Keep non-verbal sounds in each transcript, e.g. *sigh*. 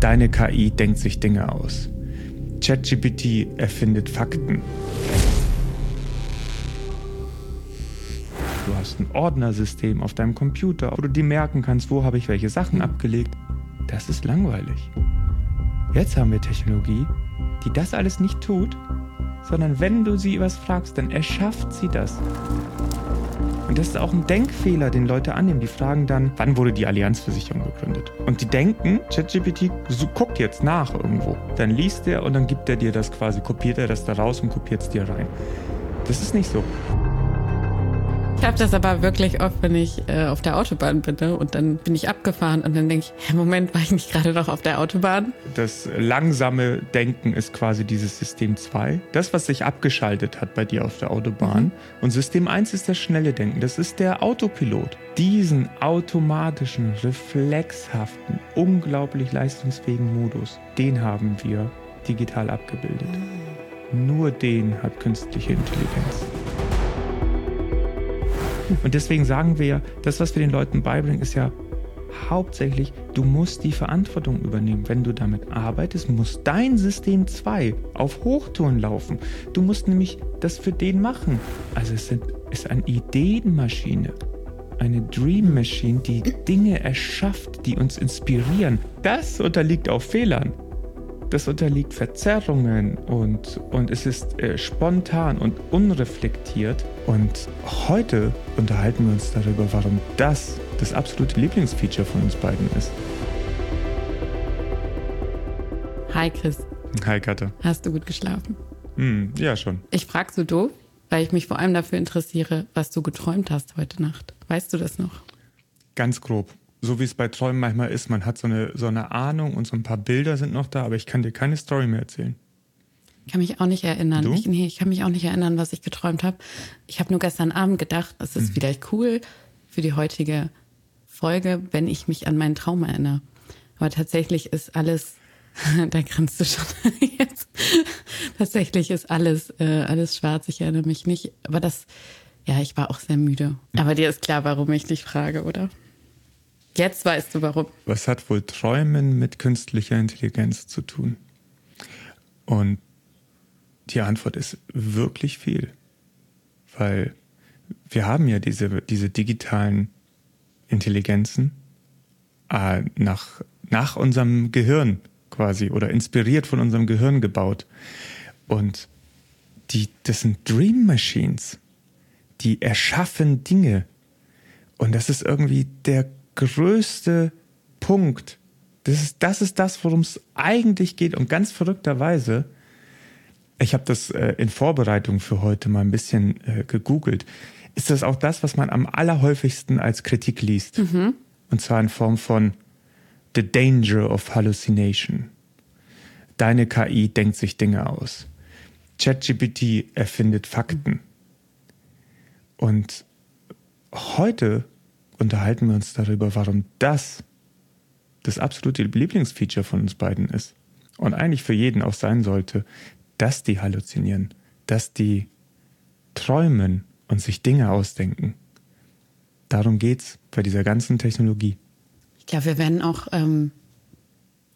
Deine KI denkt sich Dinge aus. ChatGPT erfindet Fakten. Du hast ein Ordnersystem auf deinem Computer, wo du dir merken kannst, wo habe ich welche Sachen abgelegt. Das ist langweilig. Jetzt haben wir Technologie, die das alles nicht tut, sondern wenn du sie was fragst, dann erschafft sie das. Und das ist auch ein Denkfehler, den Leute annehmen. Die fragen dann, wann wurde die Allianzversicherung gegründet? Und die denken, ChatGPT guckt jetzt nach irgendwo. Dann liest er und dann gibt er dir das quasi, kopiert er das da raus und kopiert es dir rein. Das ist nicht so. Ich habe das aber wirklich oft, wenn ich äh, auf der Autobahn bin ne? und dann bin ich abgefahren und dann denke ich, Moment, war ich nicht gerade noch auf der Autobahn? Das langsame Denken ist quasi dieses System 2. Das, was sich abgeschaltet hat bei dir auf der Autobahn. Mhm. Und System 1 ist das schnelle Denken. Das ist der Autopilot. Diesen automatischen, reflexhaften, unglaublich leistungsfähigen Modus, den haben wir digital abgebildet. Mhm. Nur den hat künstliche Intelligenz. Und deswegen sagen wir ja, das, was wir den Leuten beibringen, ist ja hauptsächlich, du musst die Verantwortung übernehmen. Wenn du damit arbeitest, muss dein System 2 auf Hochtouren laufen. Du musst nämlich das für den machen. Also es ist eine Ideenmaschine, eine Dream Machine, die Dinge erschafft, die uns inspirieren. Das unterliegt auch Fehlern das unterliegt Verzerrungen und, und es ist äh, spontan und unreflektiert. Und heute unterhalten wir uns darüber, warum das das absolute Lieblingsfeature von uns beiden ist. Hi Chris. Hi Katha. Hast du gut geschlafen? Hm, ja, schon. Ich frage so doof, weil ich mich vor allem dafür interessiere, was du geträumt hast heute Nacht. Weißt du das noch? Ganz grob so wie es bei Träumen manchmal ist, man hat so eine, so eine Ahnung und so ein paar Bilder sind noch da, aber ich kann dir keine Story mehr erzählen. Ich kann mich auch nicht erinnern. Du? Ich, nee, ich kann mich auch nicht erinnern, was ich geträumt habe. Ich habe nur gestern Abend gedacht, es ist mhm. vielleicht cool für die heutige Folge, wenn ich mich an meinen Traum erinnere. Aber tatsächlich ist alles, *laughs* da grinst du schon *laughs* jetzt. tatsächlich ist alles, äh, alles schwarz. Ich erinnere mich nicht. Aber das, ja, ich war auch sehr müde. Aber dir ist klar, warum ich dich frage, oder? Jetzt weißt du warum. Was hat wohl Träumen mit künstlicher Intelligenz zu tun? Und die Antwort ist wirklich viel. Weil wir haben ja diese, diese digitalen Intelligenzen äh, nach, nach unserem Gehirn quasi oder inspiriert von unserem Gehirn gebaut. Und die, das sind Dream Machines. Die erschaffen Dinge. Und das ist irgendwie der größte Punkt, das ist das, ist das worum es eigentlich geht. Und ganz verrückterweise, ich habe das äh, in Vorbereitung für heute mal ein bisschen äh, gegoogelt, ist das auch das, was man am allerhäufigsten als Kritik liest. Mhm. Und zwar in Form von The Danger of Hallucination. Deine KI denkt sich Dinge aus. ChatGPT erfindet Fakten. Und heute unterhalten wir uns darüber, warum das das absolute Lieblingsfeature von uns beiden ist. Und eigentlich für jeden auch sein sollte, dass die halluzinieren, dass die träumen und sich Dinge ausdenken. Darum geht's bei dieser ganzen Technologie. Ich glaube, wir werden auch ähm,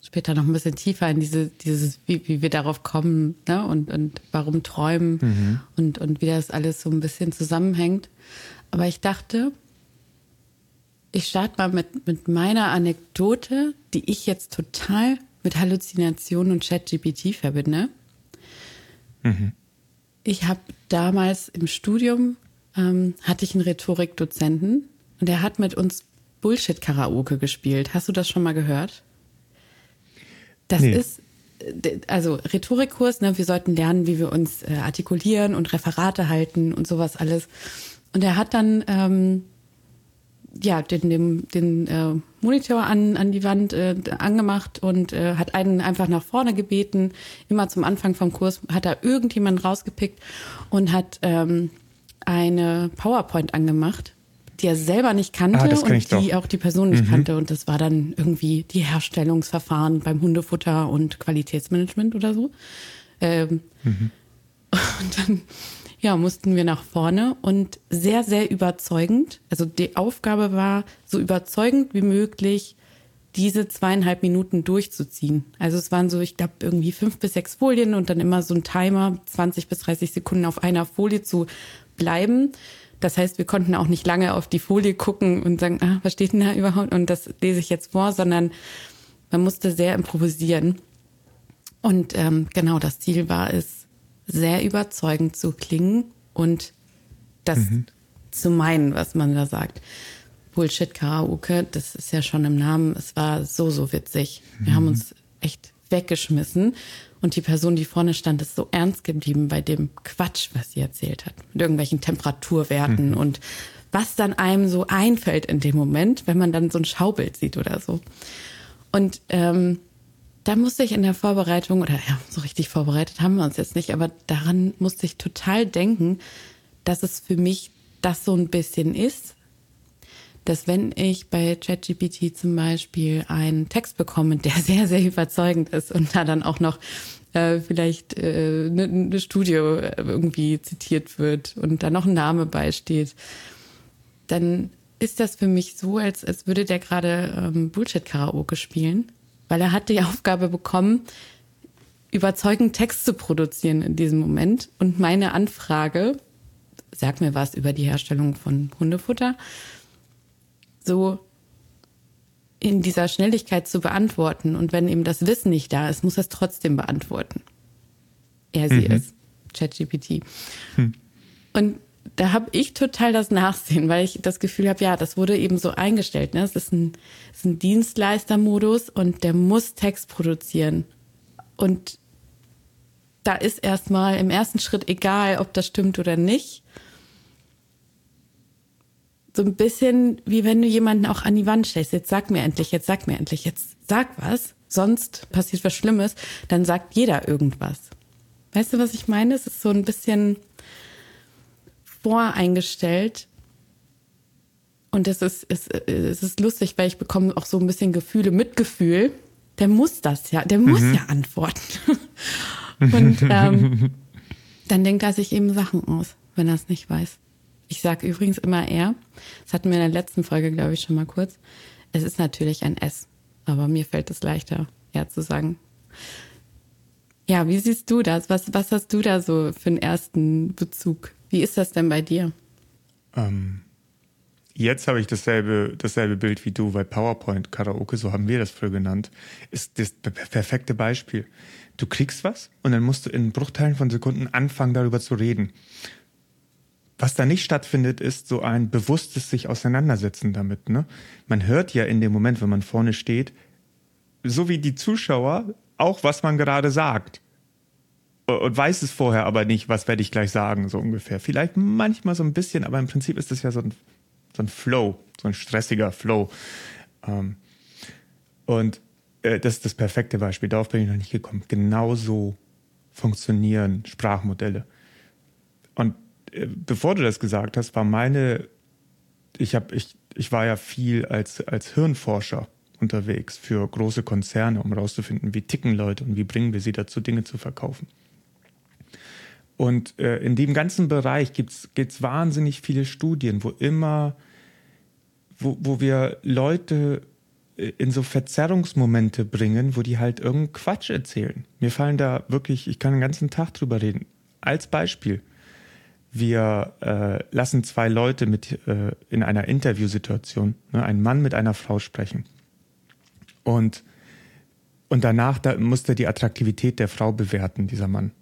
später noch ein bisschen tiefer in diese, dieses, wie, wie wir darauf kommen ne? und, und warum träumen mhm. und, und wie das alles so ein bisschen zusammenhängt. Aber ich dachte, ich starte mal mit, mit meiner Anekdote, die ich jetzt total mit Halluzinationen und ChatGPT verbinde. Mhm. Ich habe damals im Studium, ähm, hatte ich einen Rhetorikdozenten und der hat mit uns Bullshit-Karaoke gespielt. Hast du das schon mal gehört? Das nee. ist, also Rhetorikkurs, ne, wir sollten lernen, wie wir uns äh, artikulieren und Referate halten und sowas alles. Und er hat dann ähm, ja, den, den, den äh, Monitor an, an die Wand äh, angemacht und äh, hat einen einfach nach vorne gebeten. Immer zum Anfang vom Kurs hat er irgendjemanden rausgepickt und hat ähm, eine PowerPoint angemacht, die er selber nicht kannte ah, und die auch die Person nicht mhm. kannte. Und das war dann irgendwie die Herstellungsverfahren beim Hundefutter und Qualitätsmanagement oder so. Ähm, mhm. *laughs* Und dann ja, mussten wir nach vorne und sehr, sehr überzeugend. Also die Aufgabe war, so überzeugend wie möglich diese zweieinhalb Minuten durchzuziehen. Also es waren so, ich glaube, irgendwie fünf bis sechs Folien und dann immer so ein Timer, 20 bis 30 Sekunden auf einer Folie zu bleiben. Das heißt, wir konnten auch nicht lange auf die Folie gucken und sagen, ah, was steht denn da überhaupt? Und das lese ich jetzt vor, sondern man musste sehr improvisieren. Und ähm, genau, das Ziel war es, sehr überzeugend zu klingen und das mhm. zu meinen, was man da sagt. Bullshit-Karaoke, das ist ja schon im Namen, es war so, so witzig. Wir mhm. haben uns echt weggeschmissen. Und die Person, die vorne stand, ist so ernst geblieben bei dem Quatsch, was sie erzählt hat. Mit irgendwelchen Temperaturwerten mhm. und was dann einem so einfällt in dem Moment, wenn man dann so ein Schaubild sieht oder so. Und ähm, da musste ich in der Vorbereitung, oder ja, so richtig vorbereitet haben wir uns jetzt nicht, aber daran musste ich total denken, dass es für mich das so ein bisschen ist, dass wenn ich bei ChatGPT zum Beispiel einen Text bekomme, der *laughs* sehr, sehr überzeugend ist und da dann auch noch äh, vielleicht äh, eine, eine Studie irgendwie zitiert wird und da noch ein Name beisteht, dann ist das für mich so, als, als würde der gerade ähm, Bullshit-Karaoke spielen, weil er hat die Aufgabe bekommen, überzeugend Text zu produzieren in diesem Moment. Und meine Anfrage, sag mir was über die Herstellung von Hundefutter, so in dieser Schnelligkeit zu beantworten. Und wenn eben das Wissen nicht da ist, muss er es trotzdem beantworten. Er, sie, mhm. es. ChatGPT. Hm. Und da habe ich total das Nachsehen, weil ich das Gefühl habe, ja, das wurde eben so eingestellt. Ne? Es ist ein, ist ein Dienstleistermodus und der muss Text produzieren. Und da ist erstmal im ersten Schritt egal, ob das stimmt oder nicht so ein bisschen wie wenn du jemanden auch an die Wand stellst. Jetzt sag mir endlich, jetzt sag mir endlich, jetzt sag was. Sonst passiert was Schlimmes. Dann sagt jeder irgendwas. Weißt du, was ich meine? Es ist so ein bisschen voreingestellt. Und es ist, es, es ist lustig, weil ich bekomme auch so ein bisschen Gefühle, Mitgefühl. Der muss das ja, der muss mhm. ja antworten. *laughs* Und ähm, dann denkt er sich eben Sachen aus, wenn er es nicht weiß. Ich sage übrigens immer er. Das hatten wir in der letzten Folge, glaube ich, schon mal kurz. Es ist natürlich ein S, aber mir fällt es leichter, er zu sagen. Ja, wie siehst du das? Was, was hast du da so für einen ersten Bezug? Wie ist das denn bei dir? Ähm, jetzt habe ich dasselbe, dasselbe Bild wie du, weil PowerPoint Karaoke, so haben wir das früher genannt, ist das perfekte Beispiel. Du kriegst was und dann musst du in Bruchteilen von Sekunden anfangen, darüber zu reden. Was da nicht stattfindet, ist so ein bewusstes sich auseinandersetzen damit. Ne? Man hört ja in dem Moment, wenn man vorne steht, so wie die Zuschauer, auch was man gerade sagt. Und weiß es vorher aber nicht, was werde ich gleich sagen, so ungefähr. Vielleicht manchmal so ein bisschen, aber im Prinzip ist das ja so ein, so ein Flow, so ein stressiger Flow. Ähm, und äh, das ist das perfekte Beispiel. Darauf bin ich noch nicht gekommen. Genauso funktionieren Sprachmodelle. Und bevor du das gesagt hast, war meine, ich habe, ich, ich war ja viel als, als Hirnforscher unterwegs für große Konzerne, um herauszufinden, wie ticken Leute und wie bringen wir sie dazu, Dinge zu verkaufen. Und äh, in dem ganzen Bereich gibt es wahnsinnig viele Studien, wo immer, wo, wo wir Leute äh, in so Verzerrungsmomente bringen, wo die halt irgendeinen Quatsch erzählen. Mir fallen da wirklich, ich kann den ganzen Tag drüber reden. Als Beispiel wir äh, lassen zwei Leute mit äh, in einer Interviewsituation, ne, ein Mann mit einer Frau sprechen. Und, und danach da musste die Attraktivität der Frau bewerten, dieser Mann.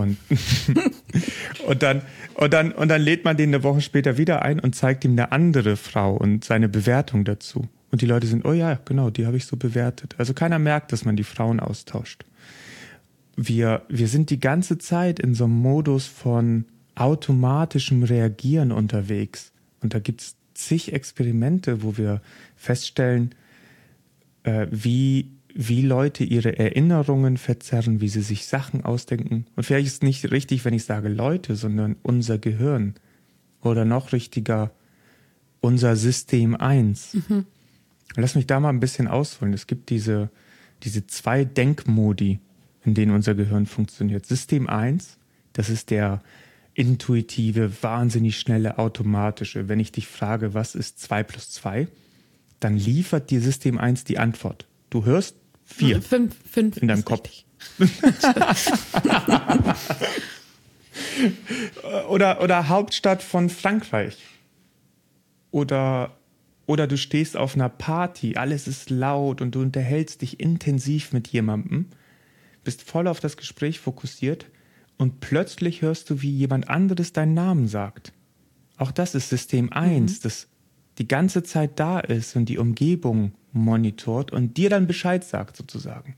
Und, *laughs* und, dann, und, dann, und dann lädt man den eine Woche später wieder ein und zeigt ihm eine andere Frau und seine Bewertung dazu. Und die Leute sind, oh ja, genau, die habe ich so bewertet. Also keiner merkt, dass man die Frauen austauscht wir, wir sind die ganze Zeit in so einem Modus von automatischem Reagieren unterwegs. Und da gibt es zig Experimente, wo wir feststellen, äh, wie, wie Leute ihre Erinnerungen verzerren, wie sie sich Sachen ausdenken. Und vielleicht ist es nicht richtig, wenn ich sage Leute, sondern unser Gehirn. Oder noch richtiger, unser System 1. Mhm. Lass mich da mal ein bisschen ausholen. Es gibt diese, diese zwei Denkmodi in denen unser Gehirn funktioniert. System 1, das ist der intuitive, wahnsinnig schnelle, automatische. Wenn ich dich frage, was ist 2 plus 2, dann liefert dir System 1 die Antwort. Du hörst vier fünf, fünf in deinem Kopf. *laughs* oder, oder Hauptstadt von Frankreich. Oder, oder du stehst auf einer Party, alles ist laut und du unterhältst dich intensiv mit jemandem, bist voll auf das Gespräch fokussiert und plötzlich hörst du, wie jemand anderes deinen Namen sagt. Auch das ist System 1, mhm. das die ganze Zeit da ist und die Umgebung monitort und dir dann Bescheid sagt sozusagen.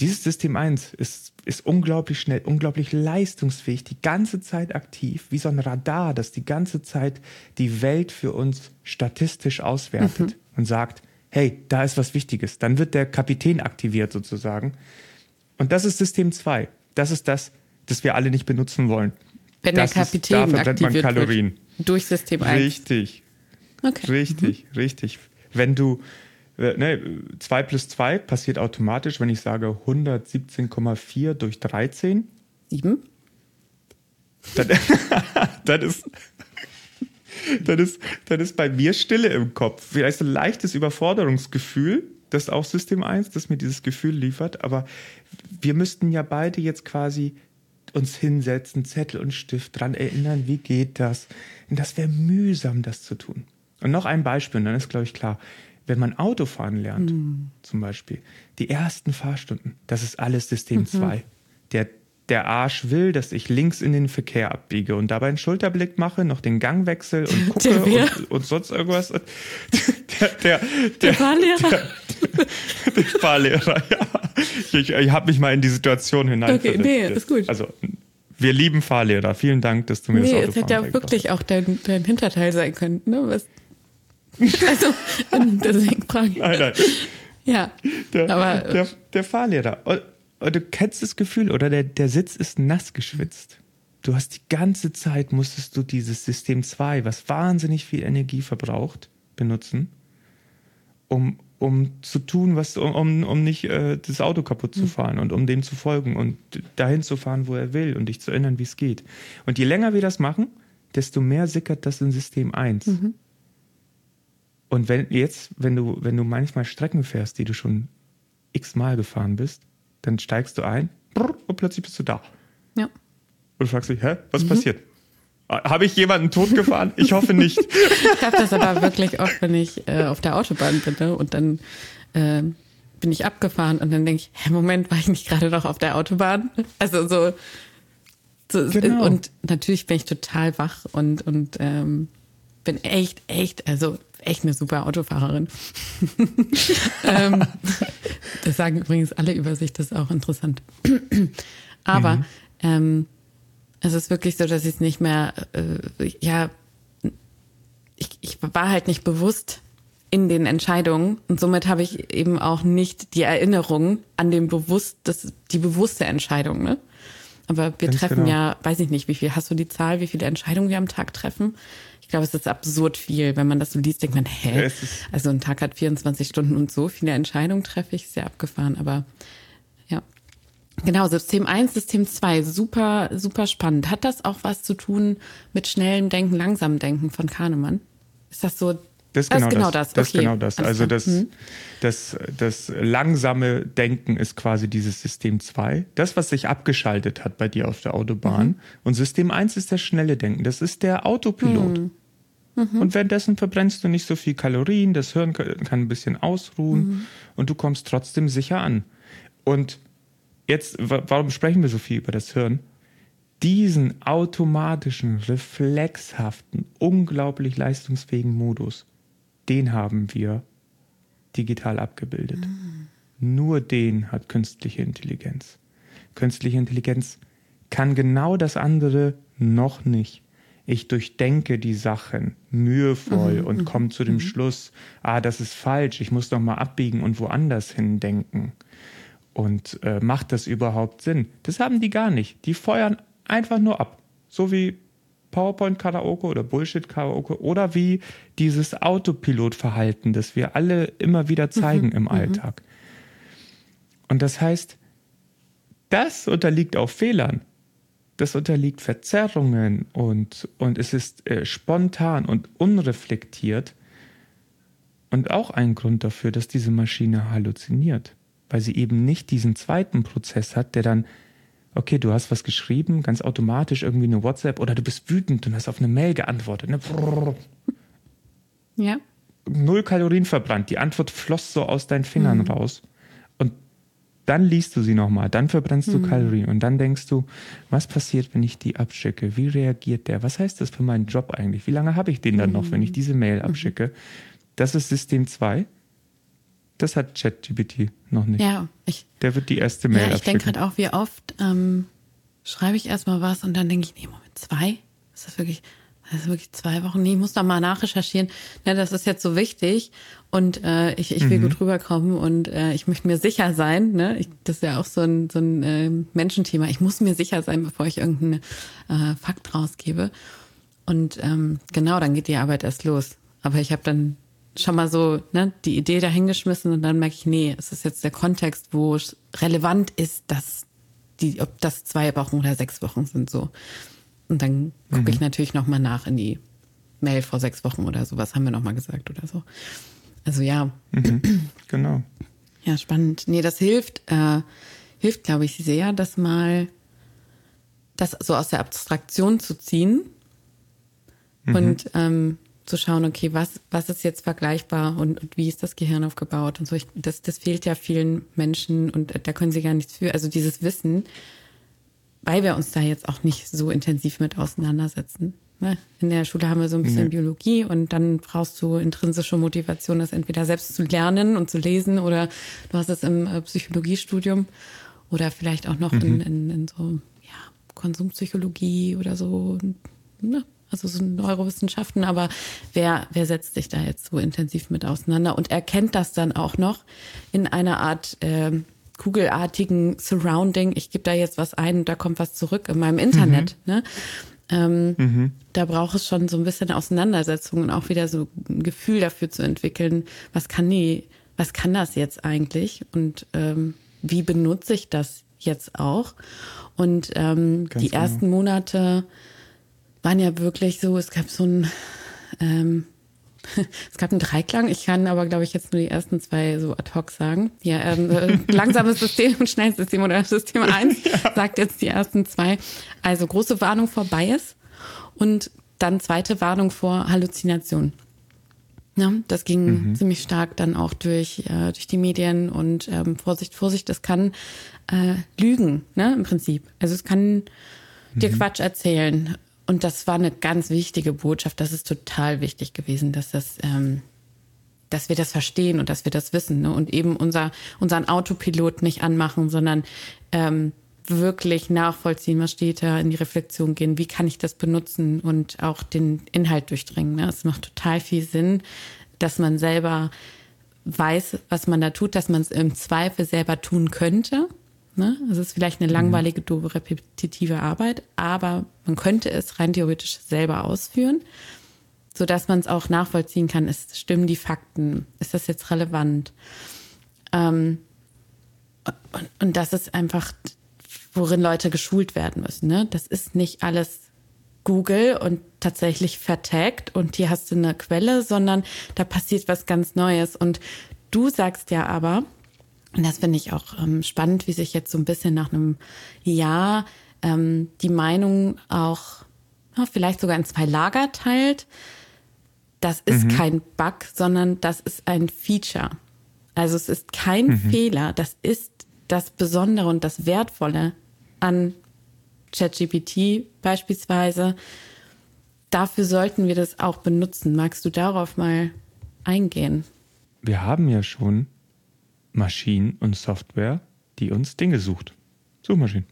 Dieses System 1 ist, ist unglaublich schnell, unglaublich leistungsfähig, die ganze Zeit aktiv, wie so ein Radar, das die ganze Zeit die Welt für uns statistisch auswertet mhm. und sagt, hey, da ist was Wichtiges. Dann wird der Kapitän aktiviert sozusagen. Und das ist System 2. Das ist das, das wir alle nicht benutzen wollen. Wenn das der Kapitän ist, da aktiviert man Kalorien. Wird durch System 1. Richtig. Okay. Richtig, mhm. richtig. Wenn du äh, ne, 2 plus 2 passiert automatisch, wenn ich sage 117,4 durch 13. 7. Dann, *laughs* dann, ist, dann, ist, dann ist bei mir Stille im Kopf. Vielleicht ein leichtes Überforderungsgefühl, das auch System 1, das mir dieses Gefühl liefert. Aber wir müssten ja beide jetzt quasi uns hinsetzen, Zettel und Stift dran erinnern, wie geht das? Und das wäre mühsam, das zu tun. Und noch ein Beispiel, und dann ist, glaube ich, klar wenn man Autofahren lernt, mhm. zum Beispiel, die ersten Fahrstunden, das ist alles System 2. Mhm. Der, der Arsch will, dass ich links in den Verkehr abbiege und dabei einen Schulterblick mache, noch den Gang wechsle und *laughs* gucke und, und, sonst irgendwas. *laughs* Der, der, der, der Fahrlehrer. Der, der Fahrlehrer, *laughs* ja. Ich, ich habe mich mal in die Situation hinein. Okay, nee, ist gut. Also, wir lieben Fahrlehrer. Vielen Dank, dass du mir nee, das Auto Es hätte ja wirklich auch dein, dein Hinterteil sein können. Ne? Was, also, deswegen frage ich. Nein, nein. Ja. Der, aber, der, der Fahrlehrer. Und, und du kennst das Gefühl, oder der, der Sitz ist nass geschwitzt. Du hast die ganze Zeit musstest du dieses System 2, was wahnsinnig viel Energie verbraucht, benutzen, um, um zu tun, was, um, um nicht äh, das Auto kaputt zu hm. fahren und um dem zu folgen und dahin zu fahren, wo er will und dich zu erinnern, wie es geht. Und je länger wir das machen, desto mehr sickert das in System 1. Mhm. Und wenn jetzt, wenn du, wenn du manchmal Strecken fährst, die du schon x-mal gefahren bist, dann steigst du ein und plötzlich bist du da. Ja. Und du fragst dich, hä, was mhm. passiert? Habe ich jemanden totgefahren? Ich hoffe nicht. *laughs* ich habe das aber wirklich oft, wenn ich äh, auf der Autobahn bin ne? und dann äh, bin ich abgefahren und dann denke ich, hä, Moment, war ich nicht gerade noch auf der Autobahn? Also so, so genau. und natürlich bin ich total wach und und ähm, bin echt, echt, also echt eine super Autofahrerin. *laughs* ähm, das sagen übrigens alle über sich, das ist auch interessant. *clears throat* Aber mhm. ähm, es ist wirklich so, dass ich es nicht mehr, äh, ja, ich, ich war halt nicht bewusst in den Entscheidungen und somit habe ich eben auch nicht die Erinnerung an den bewusst, das, die bewusste Entscheidung, ne? Aber wir Ganz treffen genau. ja, weiß ich nicht, wie viel, hast du die Zahl, wie viele Entscheidungen wir am Tag treffen? Ich glaube, es ist absurd viel. Wenn man das so liest, denkt man, hä? Also ein Tag hat 24 Stunden und so viele Entscheidungen treffe ich, sehr abgefahren, aber ja. Genau, System 1, System 2, super, super spannend. Hat das auch was zu tun mit schnellem Denken, langsamem Denken von Kahnemann? Ist das so das ist genau, genau das. Das, okay. genau das. Also das, hm. das, das langsame Denken ist quasi dieses System 2. Das, was sich abgeschaltet hat bei dir auf der Autobahn. Mhm. Und System 1 ist das schnelle Denken. Das ist der Autopilot. Mhm. Mhm. Und währenddessen verbrennst du nicht so viel Kalorien, das Hirn kann ein bisschen ausruhen mhm. und du kommst trotzdem sicher an. Und jetzt, warum sprechen wir so viel über das Hirn? Diesen automatischen, reflexhaften, unglaublich leistungsfähigen Modus, den haben wir digital abgebildet. Mhm. Nur den hat künstliche Intelligenz. Künstliche Intelligenz kann genau das andere noch nicht ich durchdenke die Sachen mühevoll mhm, und mhm, komme zu dem mhm. Schluss, ah, das ist falsch, ich muss noch mal abbiegen und woanders hin denken. Und äh, macht das überhaupt Sinn? Das haben die gar nicht. Die feuern einfach nur ab. So wie PowerPoint-Karaoke oder Bullshit-Karaoke oder wie dieses Autopilot-Verhalten, das wir alle immer wieder zeigen mhm, im mhm. Alltag. Und das heißt, das unterliegt auch Fehlern das unterliegt Verzerrungen und, und es ist äh, spontan und unreflektiert. und auch ein Grund dafür, dass diese Maschine halluziniert, weil sie eben nicht diesen zweiten Prozess hat, der dann, okay, du hast was geschrieben, ganz automatisch irgendwie eine WhatsApp oder du bist wütend und hast auf eine Mail geantwortet. Ne? Ja. Null Kalorien verbrannt, die Antwort floss so aus deinen Fingern mhm. raus. Dann liest du sie nochmal, dann verbrennst du mhm. Kalorien und dann denkst du, was passiert, wenn ich die abschicke? Wie reagiert der? Was heißt das für meinen Job eigentlich? Wie lange habe ich den dann mhm. noch, wenn ich diese Mail mhm. abschicke? Das ist System 2. Das hat ChatGPT noch nicht. Ja, ich. Der wird die erste Mail Ja, ich denke gerade auch, wie oft ähm, schreibe ich erstmal was und dann denke ich, nee, Moment, zwei? Ist das wirklich, ist wirklich zwei Wochen? Nee, ich muss da mal nachrecherchieren. Ja, das ist jetzt so wichtig und äh, ich, ich will mhm. gut rüberkommen und äh, ich möchte mir sicher sein. Ne? Ich, das ist ja auch so ein, so ein äh, Menschenthema. Ich muss mir sicher sein, bevor ich irgendeinen äh, Fakt rausgebe. Und ähm, genau, dann geht die Arbeit erst los. Aber ich habe dann schon mal so ne, die Idee dahingeschmissen und dann merke ich, nee, es ist jetzt der Kontext, wo es relevant ist, dass die, ob das zwei Wochen oder sechs Wochen sind so. Und dann gucke mhm. ich natürlich nochmal nach in die Mail vor sechs Wochen oder so, was haben wir nochmal gesagt oder so. Also ja. Mhm. Genau. Ja, spannend. Nee, das hilft, äh, hilft, glaube ich, sehr, das mal das so aus der Abstraktion zu ziehen mhm. und ähm, zu schauen, okay, was, was ist jetzt vergleichbar und, und wie ist das Gehirn aufgebaut und so. Ich, das, das fehlt ja vielen Menschen und da können sie gar nichts für. Also dieses Wissen, weil wir uns da jetzt auch nicht so intensiv mit auseinandersetzen. Ne? In der Schule haben wir so ein bisschen nee. Biologie und dann brauchst du intrinsische Motivation, das entweder selbst zu lernen und zu lesen oder du hast es im äh, Psychologiestudium oder vielleicht auch noch mhm. in, in, in so ja, Konsumpsychologie oder so. Ne? also so Neurowissenschaften, aber wer, wer setzt sich da jetzt so intensiv mit auseinander und erkennt das dann auch noch in einer Art äh, kugelartigen Surrounding, ich gebe da jetzt was ein und da kommt was zurück in meinem Internet. Mhm. Ne? Ähm, mhm. Da braucht es schon so ein bisschen Auseinandersetzung und auch wieder so ein Gefühl dafür zu entwickeln, was kann die, was kann das jetzt eigentlich und ähm, wie benutze ich das jetzt auch? Und ähm, die genau. ersten Monate waren ja wirklich so, es gab so ein, ähm, es gab einen Dreiklang. Ich kann aber, glaube ich, jetzt nur die ersten zwei so ad hoc sagen. Ja, ähm, äh, langsames System *laughs* und schnelles System oder System *laughs* 1 ja. sagt jetzt die ersten zwei. Also große Warnung vor Bias und dann zweite Warnung vor Halluzination. Ja, das ging mhm. ziemlich stark dann auch durch, äh, durch die Medien und ähm, Vorsicht, Vorsicht, das kann äh, lügen, ne, im Prinzip. Also es kann dir mhm. Quatsch erzählen und das war eine ganz wichtige Botschaft. Das ist total wichtig gewesen, dass das, ähm, dass wir das verstehen und dass wir das wissen ne? und eben unser unseren Autopilot nicht anmachen, sondern ähm, wirklich nachvollziehen, was steht da, in die Reflexion gehen, wie kann ich das benutzen und auch den Inhalt durchdringen. Ne? Es macht total viel Sinn, dass man selber weiß, was man da tut, dass man es im Zweifel selber tun könnte Ne? Es ist vielleicht eine mhm. langweilige, doofe, repetitive Arbeit, aber man könnte es rein theoretisch selber ausführen, sodass man es auch nachvollziehen kann. Es stimmen die Fakten? Ist das jetzt relevant? Ähm, und, und das ist einfach, worin Leute geschult werden müssen. Ne? Das ist nicht alles Google und tatsächlich vertagt und hier hast du eine Quelle, sondern da passiert was ganz Neues. Und du sagst ja aber, und das finde ich auch ähm, spannend, wie sich jetzt so ein bisschen nach einem Jahr ähm, die Meinung auch ja, vielleicht sogar in zwei Lager teilt. Das ist mhm. kein Bug, sondern das ist ein Feature. Also es ist kein mhm. Fehler. Das ist das Besondere und das Wertvolle an ChatGPT beispielsweise. Dafür sollten wir das auch benutzen. Magst du darauf mal eingehen? Wir haben ja schon Maschinen und Software, die uns Dinge sucht. Suchmaschinen.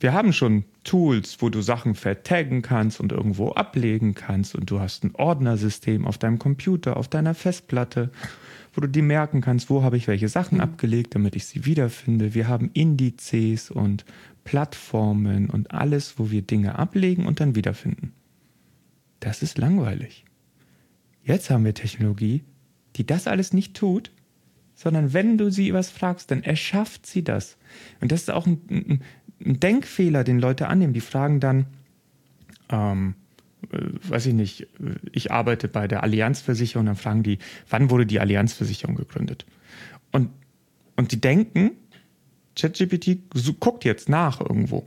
Wir haben schon Tools, wo du Sachen vertaggen kannst und irgendwo ablegen kannst und du hast ein Ordnersystem auf deinem Computer, auf deiner Festplatte, wo du dir merken kannst, wo habe ich welche Sachen mhm. abgelegt, damit ich sie wiederfinde. Wir haben Indizes und Plattformen und alles, wo wir Dinge ablegen und dann wiederfinden. Das ist langweilig. Jetzt haben wir Technologie, die das alles nicht tut, sondern wenn du sie was fragst, dann erschafft sie das. Und das ist auch ein, ein, ein Denkfehler, den Leute annehmen. Die fragen dann, ähm, äh, weiß ich nicht, ich arbeite bei der Allianzversicherung, dann fragen die, wann wurde die Allianzversicherung gegründet? Und, und die denken, ChatGPT guckt jetzt nach irgendwo.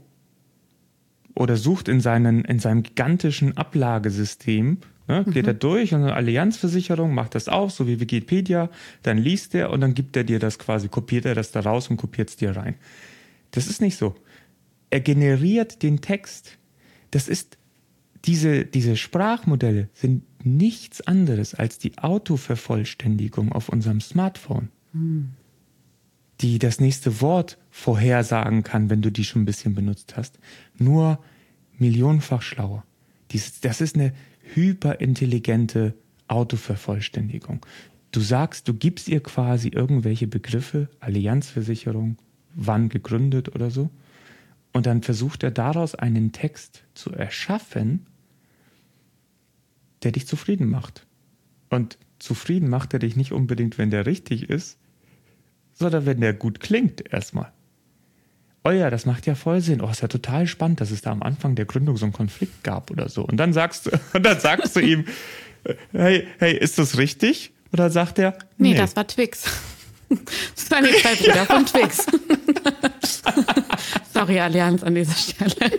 Oder sucht in, seinen, in seinem gigantischen Ablagesystem, ne, geht mhm. er durch und eine Allianzversicherung macht das auf, so wie Wikipedia, dann liest er und dann gibt er dir das quasi, kopiert er das da raus und kopiert es dir rein. Das ist nicht so. Er generiert den Text. Das ist, diese, diese Sprachmodelle sind nichts anderes als die Autovervollständigung auf unserem Smartphone. Mhm. Die das nächste Wort vorhersagen kann, wenn du die schon ein bisschen benutzt hast. Nur millionenfach schlauer. Dies, das ist eine hyperintelligente Autovervollständigung. Du sagst, du gibst ihr quasi irgendwelche Begriffe, Allianzversicherung, wann gegründet oder so, und dann versucht er daraus einen Text zu erschaffen, der dich zufrieden macht. Und zufrieden macht er dich nicht unbedingt, wenn der richtig ist, sondern wenn der gut klingt erstmal. Oh ja, das macht ja voll Sinn. Oh, ist ja total spannend, dass es da am Anfang der Gründung so einen Konflikt gab oder so. Und dann sagst du, *laughs* und dann sagst du ihm, hey, hey, ist das richtig? Oder sagt er, nee, nee das war Twix. Das waren die zwei Brüder von Twix. *laughs* Sorry, Allianz an dieser Stelle.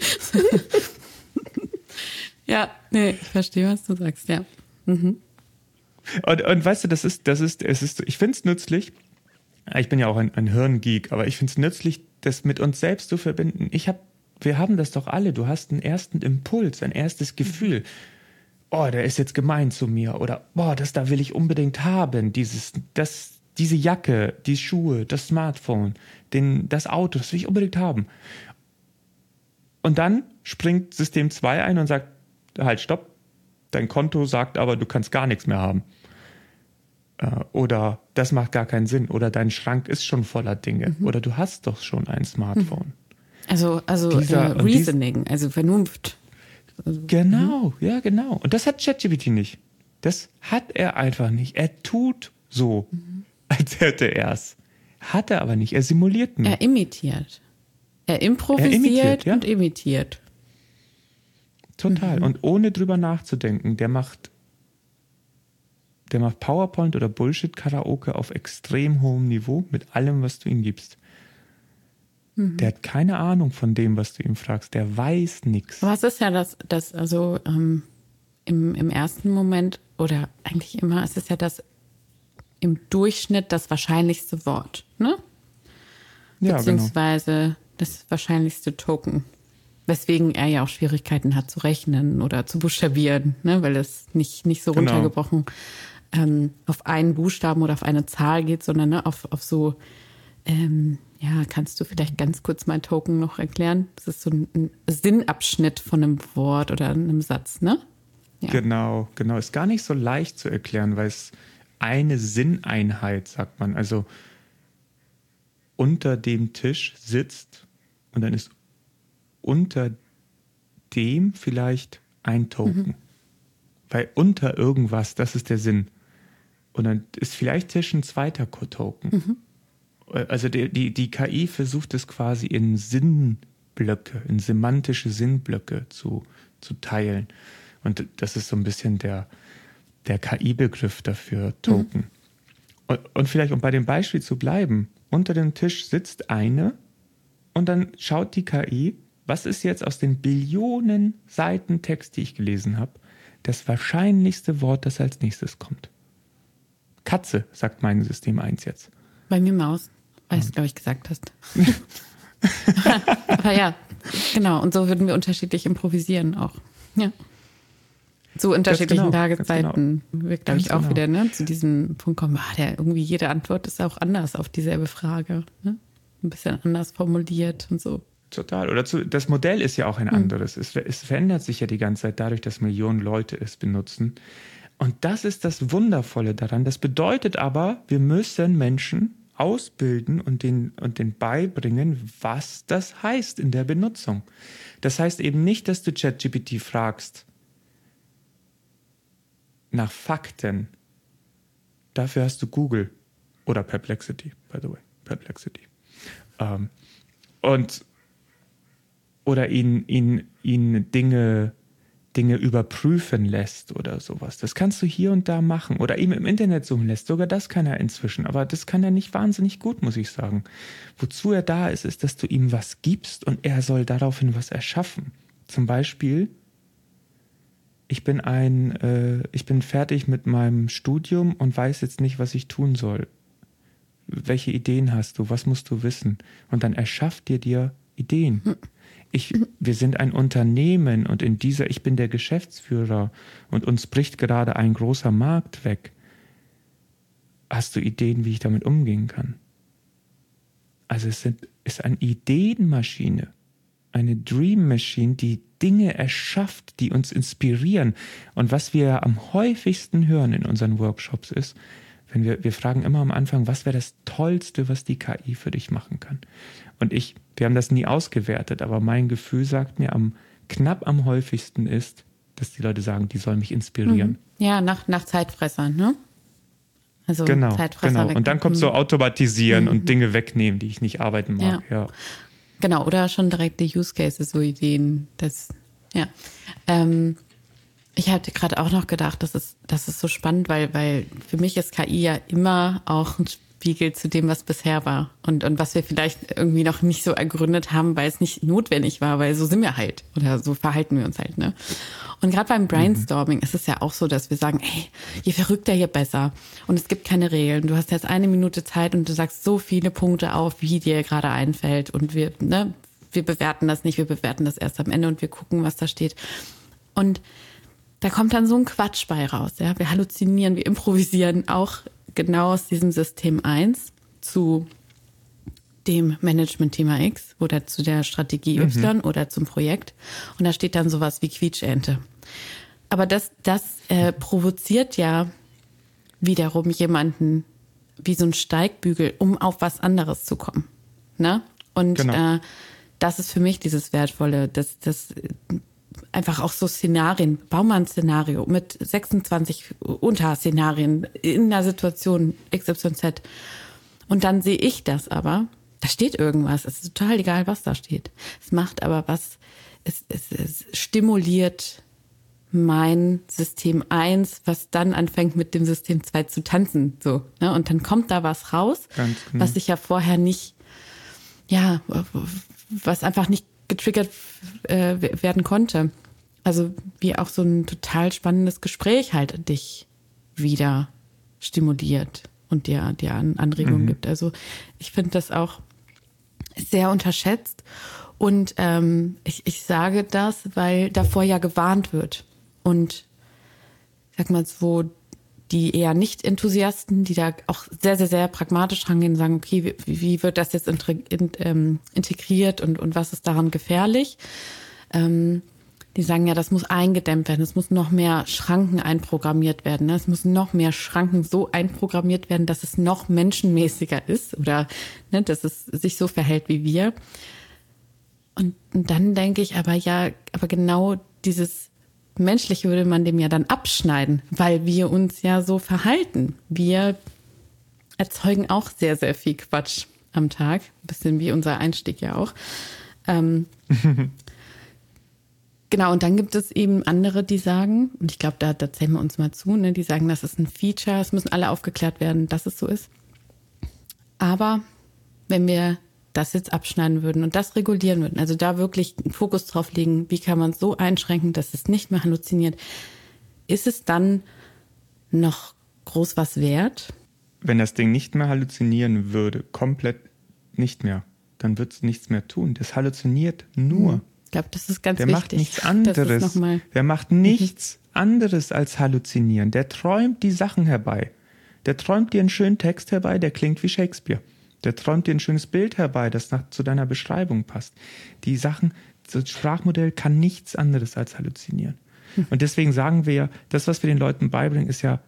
ja, nee, ich verstehe, was du sagst, ja. Mhm. Und, und weißt du, das ist, das ist, es ist, ich finde es nützlich. Ich bin ja auch ein, ein Hirngeek, aber ich finde es nützlich, das mit uns selbst zu verbinden. Ich habe, wir haben das doch alle. Du hast einen ersten Impuls, ein erstes Gefühl. Oh, der ist jetzt gemein zu mir. Oder, boah, das da will ich unbedingt haben. Dieses, das, diese Jacke, die Schuhe, das Smartphone, den, das Auto, das will ich unbedingt haben. Und dann springt System 2 ein und sagt, halt, stopp, dein Konto sagt aber, du kannst gar nichts mehr haben. Äh, oder das macht gar keinen Sinn. Oder dein Schrank ist schon voller Dinge. Mhm. Oder du hast doch schon ein Smartphone. Mhm. Also, also Dieser, äh, Reasoning, also Vernunft. Also, genau, mhm. ja, genau. Und das hat ChatGPT nicht. Das hat er einfach nicht. Er tut so. Mhm als hätte er es. Hat er aber nicht. Er simuliert nur. Er imitiert. Er improvisiert er imitiert, ja? und imitiert. Total. Mhm. Und ohne drüber nachzudenken, der macht, der macht PowerPoint oder Bullshit-Karaoke auf extrem hohem Niveau mit allem, was du ihm gibst. Mhm. Der hat keine Ahnung von dem, was du ihm fragst. Der weiß nichts. Was ist ja das, das also ähm, im, im ersten Moment oder eigentlich immer, ist es ja das im Durchschnitt das wahrscheinlichste Wort, ne? Ja, genau. Beziehungsweise genau. das wahrscheinlichste Token. Weswegen er ja auch Schwierigkeiten hat zu rechnen oder zu buchstabieren, ne? weil es nicht, nicht so genau. runtergebrochen ähm, auf einen Buchstaben oder auf eine Zahl geht, sondern ne, auf, auf so, ähm, ja, kannst du vielleicht ganz kurz mein Token noch erklären? Das ist so ein, ein Sinnabschnitt von einem Wort oder einem Satz, ne? Ja. Genau, genau. Ist gar nicht so leicht zu erklären, weil es eine Sinneinheit, sagt man. Also unter dem Tisch sitzt und dann ist unter dem vielleicht ein Token. Mhm. Weil unter irgendwas, das ist der Sinn. Und dann ist vielleicht Tisch ein zweiter Token. Mhm. Also die, die, die KI versucht es quasi in Sinnblöcke, in semantische Sinnblöcke zu, zu teilen. Und das ist so ein bisschen der, der KI-Begriff dafür, Token. Mhm. Und, und vielleicht, um bei dem Beispiel zu bleiben, unter dem Tisch sitzt eine und dann schaut die KI, was ist jetzt aus den Billionen Seiten Text, die ich gelesen habe, das wahrscheinlichste Wort, das als nächstes kommt. Katze, sagt mein System 1 jetzt. Bei mir Maus, weil du es, glaube ich, gesagt hast. *laughs* *laughs* Aber ja, genau. Und so würden wir unterschiedlich improvisieren auch. Ja zu unterschiedlichen genau, Tageszeiten genau. wir, glaube ich, auch genau. wieder ne, zu diesem Punkt kommen, ah, der irgendwie jede Antwort ist auch anders auf dieselbe Frage. Ne? Ein bisschen anders formuliert und so. Total. Oder zu, das Modell ist ja auch ein hm. anderes. Mhm. Es, es verändert sich ja die ganze Zeit dadurch, dass Millionen Leute es benutzen. Und das ist das Wundervolle daran. Das bedeutet aber, wir müssen Menschen ausbilden und den, und den beibringen, was das heißt in der Benutzung. Das heißt eben nicht, dass du ChatGPT fragst, nach Fakten, dafür hast du Google oder Perplexity, by the way, Perplexity. Ähm, und oder ihnen, ihnen, ihnen Dinge, Dinge überprüfen lässt oder sowas. Das kannst du hier und da machen oder eben im Internet suchen lässt. Sogar das kann er inzwischen, aber das kann er nicht wahnsinnig gut, muss ich sagen. Wozu er da ist, ist, dass du ihm was gibst und er soll daraufhin was erschaffen. Zum Beispiel, ich bin ein, äh, ich bin fertig mit meinem Studium und weiß jetzt nicht, was ich tun soll. Welche Ideen hast du? Was musst du wissen? Und dann erschafft dir dir Ideen. Hm ich, wir sind ein Unternehmen und in dieser, ich bin der Geschäftsführer und uns bricht gerade ein großer Markt weg. Hast du Ideen, wie ich damit umgehen kann? Also es sind, ist eine Ideenmaschine, eine Dream Machine, die Dinge erschafft, die uns inspirieren. Und was wir am häufigsten hören in unseren Workshops ist, wenn wir, wir fragen immer am Anfang, was wäre das Tollste, was die KI für dich machen kann? Und ich wir haben das nie ausgewertet, aber mein Gefühl sagt mir, am knapp am häufigsten ist, dass die Leute sagen, die sollen mich inspirieren. Mhm. Ja, nach, nach Zeitfressern, ne? Also genau, Zeitfresser genau. Und dann kommt so automatisieren mhm. und Dinge wegnehmen, die ich nicht arbeiten mag. Ja. ja. Genau, oder schon direkte Use Cases, so Ideen. Das, ja. Ähm, ich hatte gerade auch noch gedacht, das ist, das ist so spannend, weil, weil für mich ist KI ja immer auch ein Spiegel zu dem, was bisher war und, und was wir vielleicht irgendwie noch nicht so ergründet haben, weil es nicht notwendig war, weil so sind wir halt oder so verhalten wir uns halt. Ne? Und gerade beim Brainstorming mhm. ist es ja auch so, dass wir sagen, ey, je verrückter, je besser. Und es gibt keine Regeln. Du hast jetzt eine Minute Zeit und du sagst so viele Punkte auf, wie dir gerade einfällt. Und wir, ne, wir bewerten das nicht, wir bewerten das erst am Ende und wir gucken, was da steht. Und da kommt dann so ein Quatsch bei raus. Ja? Wir halluzinieren, wir improvisieren auch genau aus diesem System 1 zu dem Management-Thema X oder zu der Strategie Y mhm. oder zum Projekt. Und da steht dann sowas wie Quietschente. Aber das, das äh, provoziert ja wiederum jemanden wie so ein Steigbügel, um auf was anderes zu kommen. Ne? Und genau. äh, das ist für mich dieses Wertvolle, dass das einfach auch so Szenarien, bau mal ein Szenario mit 26 Unterszenarien in einer Situation XYZ. Und dann sehe ich das aber, da steht irgendwas, es ist total egal, was da steht. Es macht aber was, es, es, es stimuliert mein System 1, was dann anfängt mit dem System 2 zu tanzen. So, ne? Und dann kommt da was raus, genau. was ich ja vorher nicht, ja, was einfach nicht getriggert äh, werden konnte. Also wie auch so ein total spannendes Gespräch halt dich wieder stimuliert und dir, dir Anregungen mhm. gibt. Also ich finde das auch sehr unterschätzt. Und ähm, ich, ich sage das, weil davor ja gewarnt wird. Und sag mal so, die eher nicht Enthusiasten, die da auch sehr, sehr, sehr pragmatisch rangehen und sagen, okay, wie, wie wird das jetzt ähm, integriert und, und was ist daran gefährlich? Ähm, die sagen ja, das muss eingedämmt werden, es muss noch mehr Schranken einprogrammiert werden, ne? es müssen noch mehr Schranken so einprogrammiert werden, dass es noch menschenmäßiger ist oder ne, dass es sich so verhält wie wir. Und, und dann denke ich aber ja, aber genau dieses Menschliche würde man dem ja dann abschneiden, weil wir uns ja so verhalten. Wir erzeugen auch sehr, sehr viel Quatsch am Tag. Ein bisschen wie unser Einstieg ja auch. Ähm, *laughs* genau, und dann gibt es eben andere, die sagen, und ich glaube, da, da zählen wir uns mal zu, ne, die sagen, das ist ein Feature, es müssen alle aufgeklärt werden, dass es so ist. Aber wenn wir das jetzt abschneiden würden und das regulieren würden, also da wirklich einen Fokus drauf legen, wie kann man es so einschränken, dass es nicht mehr halluziniert, ist es dann noch groß was wert? Wenn das Ding nicht mehr halluzinieren würde, komplett nicht mehr, dann wird es nichts mehr tun. Das halluziniert nur. Ich glaube, das ist ganz Der wichtig. macht nichts anderes. Der macht nichts mhm. anderes als halluzinieren. Der träumt die Sachen herbei. Der träumt dir einen schönen Text herbei, der klingt wie Shakespeare. Der träumt dir ein schönes Bild herbei, das nach, zu deiner Beschreibung passt. Die Sachen, das Sprachmodell kann nichts anderes als halluzinieren. Hm. Und deswegen sagen wir ja, das, was wir den Leuten beibringen, ist ja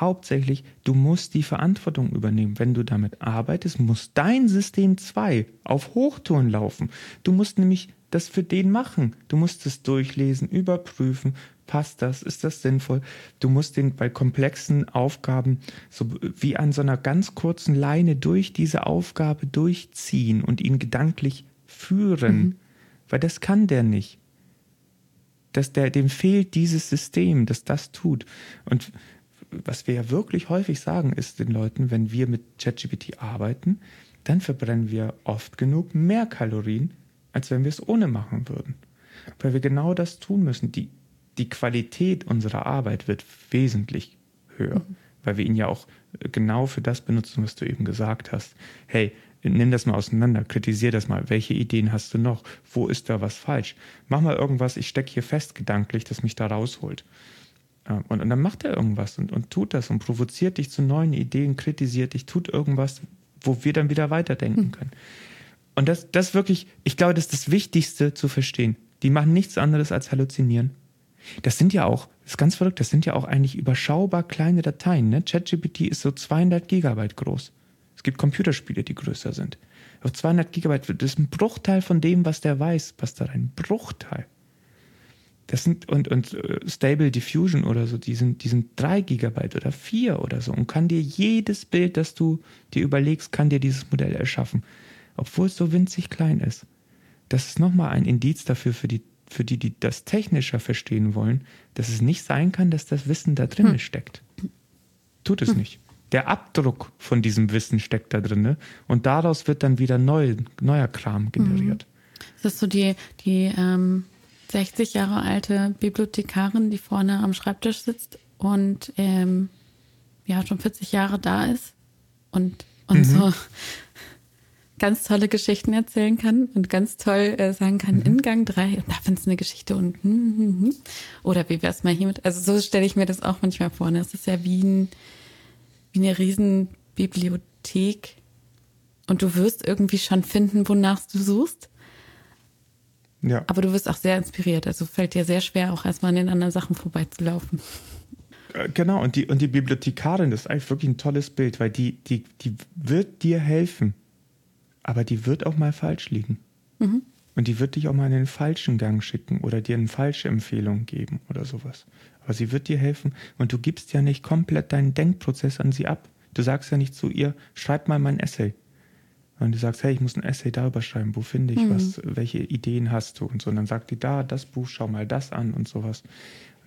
hauptsächlich, du musst die Verantwortung übernehmen. Wenn du damit arbeitest, muss dein System 2 auf Hochton laufen. Du musst nämlich das für den machen. Du musst es durchlesen, überprüfen, passt das, ist das sinnvoll? Du musst den bei komplexen Aufgaben so wie an so einer ganz kurzen Leine durch diese Aufgabe durchziehen und ihn gedanklich führen, mhm. weil das kann der nicht. dass der, dem fehlt dieses System, das das tut. Und was wir ja wirklich häufig sagen, ist den Leuten, wenn wir mit ChatGPT arbeiten, dann verbrennen wir oft genug mehr Kalorien, als wenn wir es ohne machen würden. Weil wir genau das tun müssen. Die, die Qualität unserer Arbeit wird wesentlich höher, mhm. weil wir ihn ja auch genau für das benutzen, was du eben gesagt hast. Hey, nimm das mal auseinander, kritisier das mal. Welche Ideen hast du noch? Wo ist da was falsch? Mach mal irgendwas, ich stecke hier fest gedanklich, das mich da rausholt. Und, und dann macht er irgendwas und, und tut das und provoziert dich zu neuen Ideen, kritisiert dich, tut irgendwas, wo wir dann wieder weiterdenken hm. können. Und das, das wirklich, ich glaube, das ist das Wichtigste zu verstehen. Die machen nichts anderes als halluzinieren. Das sind ja auch, das ist ganz verrückt, das sind ja auch eigentlich überschaubar kleine Dateien. Ne? ChatGPT ist so 200 Gigabyte groß. Es gibt Computerspiele, die größer sind. Auf 200 Gigabyte, das ist ein Bruchteil von dem, was der weiß, passt da rein. Bruchteil. Das sind, und, und äh, Stable Diffusion oder so, die sind, die sind 3 Gigabyte oder 4 oder so und kann dir jedes Bild, das du dir überlegst, kann dir dieses Modell erschaffen. Obwohl es so winzig klein ist. Das ist nochmal ein Indiz dafür, für die, für die, die das technischer verstehen wollen, dass es nicht sein kann, dass das Wissen da drin hm. steckt. Tut es hm. nicht. Der Abdruck von diesem Wissen steckt da drin und daraus wird dann wieder neu, neuer Kram generiert. Hm. Das ist so die, die ähm 60 Jahre alte Bibliothekarin, die vorne am Schreibtisch sitzt und ähm, ja schon 40 Jahre da ist und, und mhm. so ganz tolle Geschichten erzählen kann und ganz toll äh, sagen kann, mhm. in Gang 3, und da findest du eine Geschichte und hm, hm, hm. oder wie wär's mal hiermit? Also so stelle ich mir das auch manchmal vor. Ne? Es ist ja wie, ein, wie eine Riesenbibliothek und du wirst irgendwie schon finden, wonach du suchst. Ja. Aber du wirst auch sehr inspiriert. Also fällt dir sehr schwer, auch erstmal an den anderen Sachen vorbeizulaufen. Äh, genau, und die, und die Bibliothekarin, das ist eigentlich wirklich ein tolles Bild, weil die, die, die wird dir helfen, aber die wird auch mal falsch liegen. Mhm. Und die wird dich auch mal in den falschen Gang schicken oder dir eine falsche Empfehlung geben oder sowas. Aber sie wird dir helfen und du gibst ja nicht komplett deinen Denkprozess an sie ab. Du sagst ja nicht zu ihr, schreib mal mein Essay. Und du sagst, hey, ich muss ein Essay darüber schreiben, wo finde ich mhm. was, welche Ideen hast du und so. Und dann sagt die, da, das Buch, schau mal das an und sowas.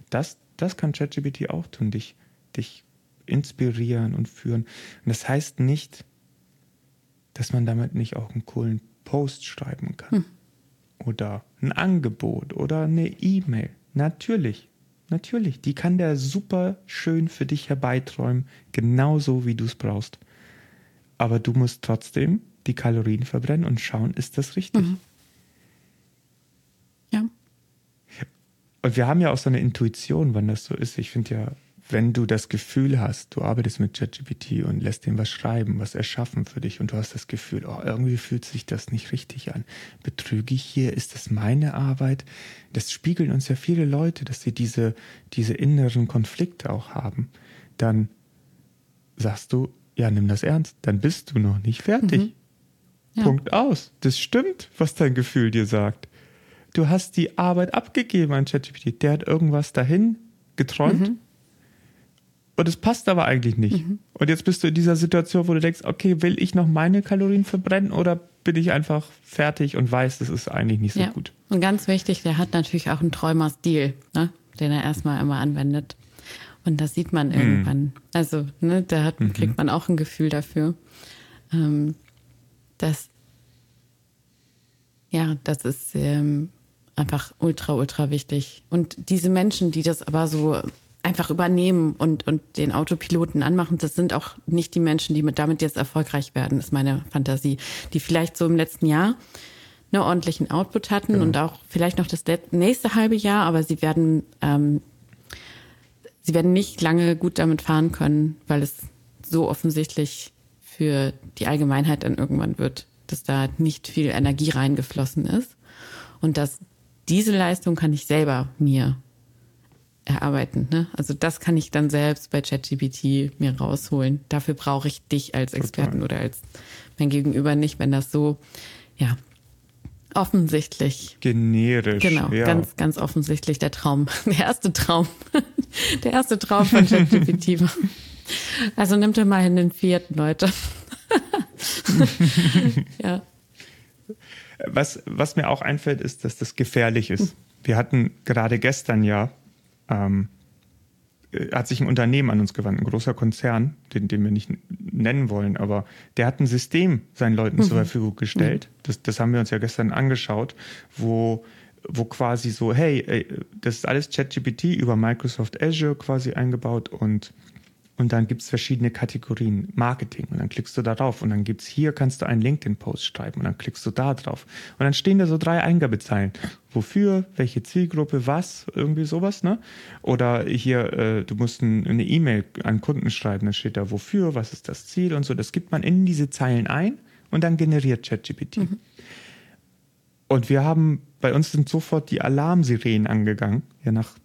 Das, das kann ChatGPT auch tun, dich, dich inspirieren und führen. Und das heißt nicht, dass man damit nicht auch einen coolen Post schreiben kann. Mhm. Oder ein Angebot oder eine E-Mail. Natürlich, natürlich. Die kann der super schön für dich herbeiträumen, genauso wie du es brauchst. Aber du musst trotzdem die Kalorien verbrennen und schauen, ist das richtig? Mhm. Ja. Und wir haben ja auch so eine Intuition, wann das so ist. Ich finde ja, wenn du das Gefühl hast, du arbeitest mit ChatGPT und lässt dem was schreiben, was erschaffen für dich und du hast das Gefühl, oh, irgendwie fühlt sich das nicht richtig an. Betrüge ich hier? Ist das meine Arbeit? Das spiegeln uns ja viele Leute, dass sie diese, diese inneren Konflikte auch haben. Dann sagst du, ja, nimm das ernst, dann bist du noch nicht fertig. Mhm. Ja. Punkt aus. Das stimmt, was dein Gefühl dir sagt. Du hast die Arbeit abgegeben an ChatGPT. Der hat irgendwas dahin geträumt. Mhm. Und es passt aber eigentlich nicht. Mhm. Und jetzt bist du in dieser Situation, wo du denkst, okay, will ich noch meine Kalorien verbrennen oder bin ich einfach fertig und weiß, das ist eigentlich nicht so ja. gut. Und ganz wichtig, der hat natürlich auch einen Träumerstil, ne? den er erstmal immer anwendet. Und das sieht man mhm. irgendwann. Also, ne, da hat, mhm. kriegt man auch ein Gefühl dafür. Ähm, das, ja, das ist ähm, einfach ultra, ultra wichtig. Und diese Menschen, die das aber so einfach übernehmen und, und den Autopiloten anmachen, das sind auch nicht die Menschen, die mit, damit jetzt erfolgreich werden, ist meine Fantasie. Die vielleicht so im letzten Jahr einen ordentlichen Output hatten genau. und auch vielleicht noch das nächste halbe Jahr, aber sie werden, ähm, sie werden nicht lange gut damit fahren können, weil es so offensichtlich für die Allgemeinheit dann irgendwann wird, dass da nicht viel Energie reingeflossen ist und dass diese Leistung kann ich selber mir erarbeiten. Ne? Also das kann ich dann selbst bei ChatGPT mir rausholen. Dafür brauche ich dich als Experten Total. oder als mein Gegenüber nicht, wenn das so, ja, offensichtlich. Generisch. Genau, ja. ganz, ganz offensichtlich der Traum, *laughs* der erste Traum, *laughs* der erste Traum von ChatGPT war. Also nimmt er mal in den vierten, Leute. *laughs* ja. Was, was mir auch einfällt, ist, dass das gefährlich ist. wir hatten gerade gestern ja, ähm, äh, hat sich ein Unternehmen an uns gewandt, ein großer Konzern, den, den wir nicht nennen wollen, aber der hat ein System seinen Leuten mhm. zur Verfügung gestellt. Mhm. Das, das haben wir uns ja gestern angeschaut, wo wo quasi so, hey, das ist alles ChatGPT über Microsoft Azure quasi eingebaut und und dann gibt es verschiedene Kategorien Marketing und dann klickst du da drauf und dann gibt es hier, kannst du einen LinkedIn-Post schreiben und dann klickst du da drauf. Und dann stehen da so drei Eingabezeilen. Wofür, welche Zielgruppe, was, irgendwie sowas, ne? Oder hier, äh, du musst ein, eine E-Mail an Kunden schreiben, dann steht da wofür, was ist das Ziel und so. Das gibt man in diese Zeilen ein und dann generiert ChatGPT. Mhm. Und wir haben, bei uns sind sofort die Alarmsirenen angegangen, ja nach